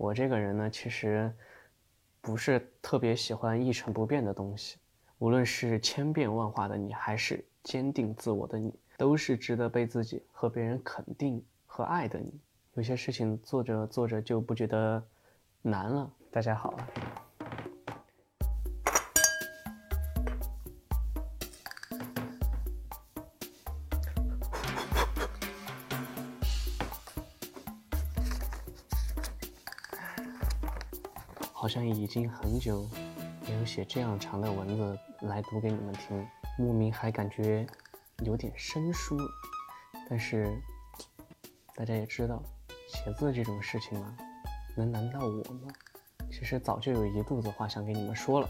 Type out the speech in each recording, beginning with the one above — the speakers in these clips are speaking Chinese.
我这个人呢，其实不是特别喜欢一成不变的东西。无论是千变万化的你，还是坚定自我的你，都是值得被自己和别人肯定和爱的你。有些事情做着做着就不觉得难了。大家好。好像已经很久没有写这样长的文字来读给你们听，莫名还感觉有点生疏。但是大家也知道，写字这种事情啊，能难到我吗？其实早就有一肚子话想给你们说了，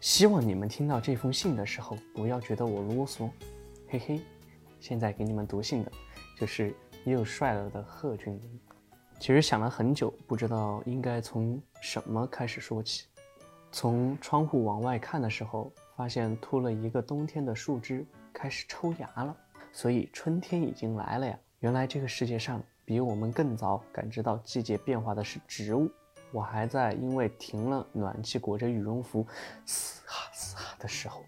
希望你们听到这封信的时候不要觉得我啰嗦，嘿嘿。现在给你们读信的，就是又帅了的贺俊霖。其实想了很久，不知道应该从什么开始说起。从窗户往外看的时候，发现秃了一个冬天的树枝开始抽芽了，所以春天已经来了呀。原来这个世界上比我们更早感知到季节变化的是植物。我还在因为停了暖气，裹着羽绒服嘶哈嘶哈的时候，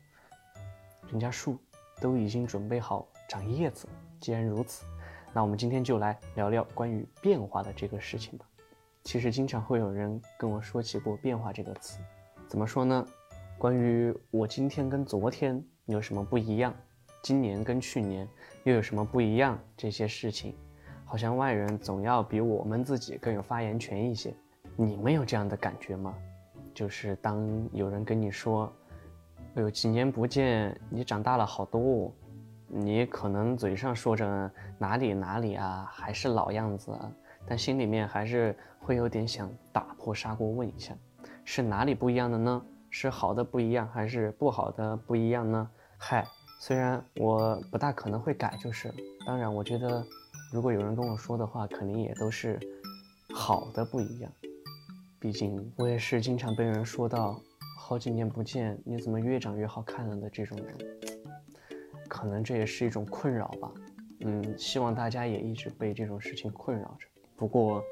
人家树都已经准备好长叶子了。既然如此。那我们今天就来聊聊关于变化的这个事情吧。其实经常会有人跟我说起过“变化”这个词，怎么说呢？关于我今天跟昨天有什么不一样，今年跟去年又有什么不一样，这些事情，好像外人总要比我们自己更有发言权一些。你们有这样的感觉吗？就是当有人跟你说：“哎呦，几年不见，你长大了好多。”你可能嘴上说着哪里哪里啊，还是老样子，啊但心里面还是会有点想打破砂锅问一下，是哪里不一样的呢？是好的不一样，还是不好的不一样呢？嗨，虽然我不大可能会改，就是当然，我觉得如果有人跟我说的话，肯定也都是好的不一样。毕竟我也是经常被人说到好几年不见，你怎么越长越好看了的这种人。可能这也是一种困扰吧，嗯，希望大家也一直被这种事情困扰着。不过，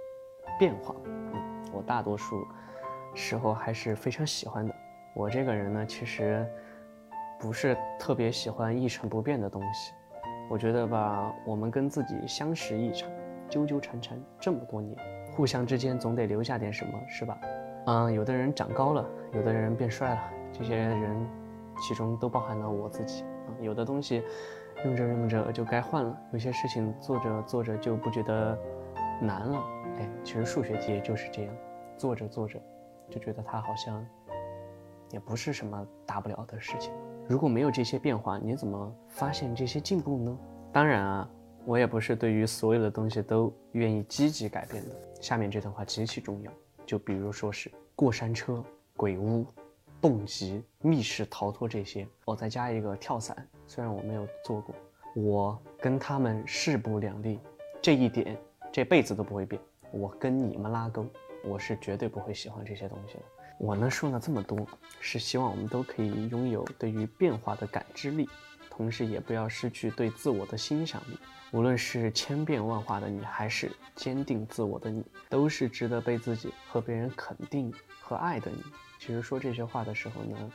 变化，嗯，我大多数时候还是非常喜欢的。我这个人呢，其实不是特别喜欢一成不变的东西。我觉得吧，我们跟自己相识一场，纠纠缠缠这么多年，互相之间总得留下点什么，是吧？嗯，有的人长高了，有的人变帅了，这些人其中都包含了我自己。有的东西用着用着就该换了，有些事情做着做着就不觉得难了。哎，其实数学题也就是这样，做着做着就觉得它好像也不是什么大不了的事情。如果没有这些变化，你怎么发现这些进步呢？当然啊，我也不是对于所有的东西都愿意积极改变的。下面这段话极其重要，就比如说是过山车、鬼屋。蹦极、密室逃脱这些，我再加一个跳伞。虽然我没有做过，我跟他们势不两立，这一点这辈子都不会变。我跟你们拉钩，我是绝对不会喜欢这些东西的。我呢说了这么多，是希望我们都可以拥有对于变化的感知力，同时也不要失去对自我的欣赏力。无论是千变万化的你，还是坚定自我的你，都是值得被自己和别人肯定和爱的你。其实说这些话的时候呢，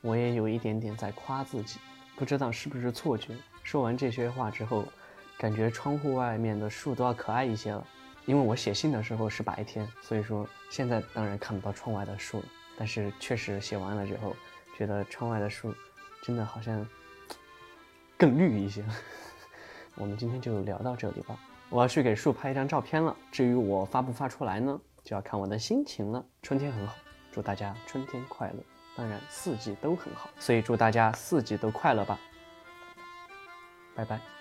我也有一点点在夸自己，不知道是不是错觉。说完这些话之后，感觉窗户外面的树都要可爱一些了。因为我写信的时候是白天，所以说现在当然看不到窗外的树了。但是确实写完了之后，觉得窗外的树真的好像更绿一些。我们今天就聊到这里吧，我要去给树拍一张照片了。至于我发不发出来呢，就要看我的心情了。春天很好。祝大家春天快乐，当然四季都很好，所以祝大家四季都快乐吧，拜拜。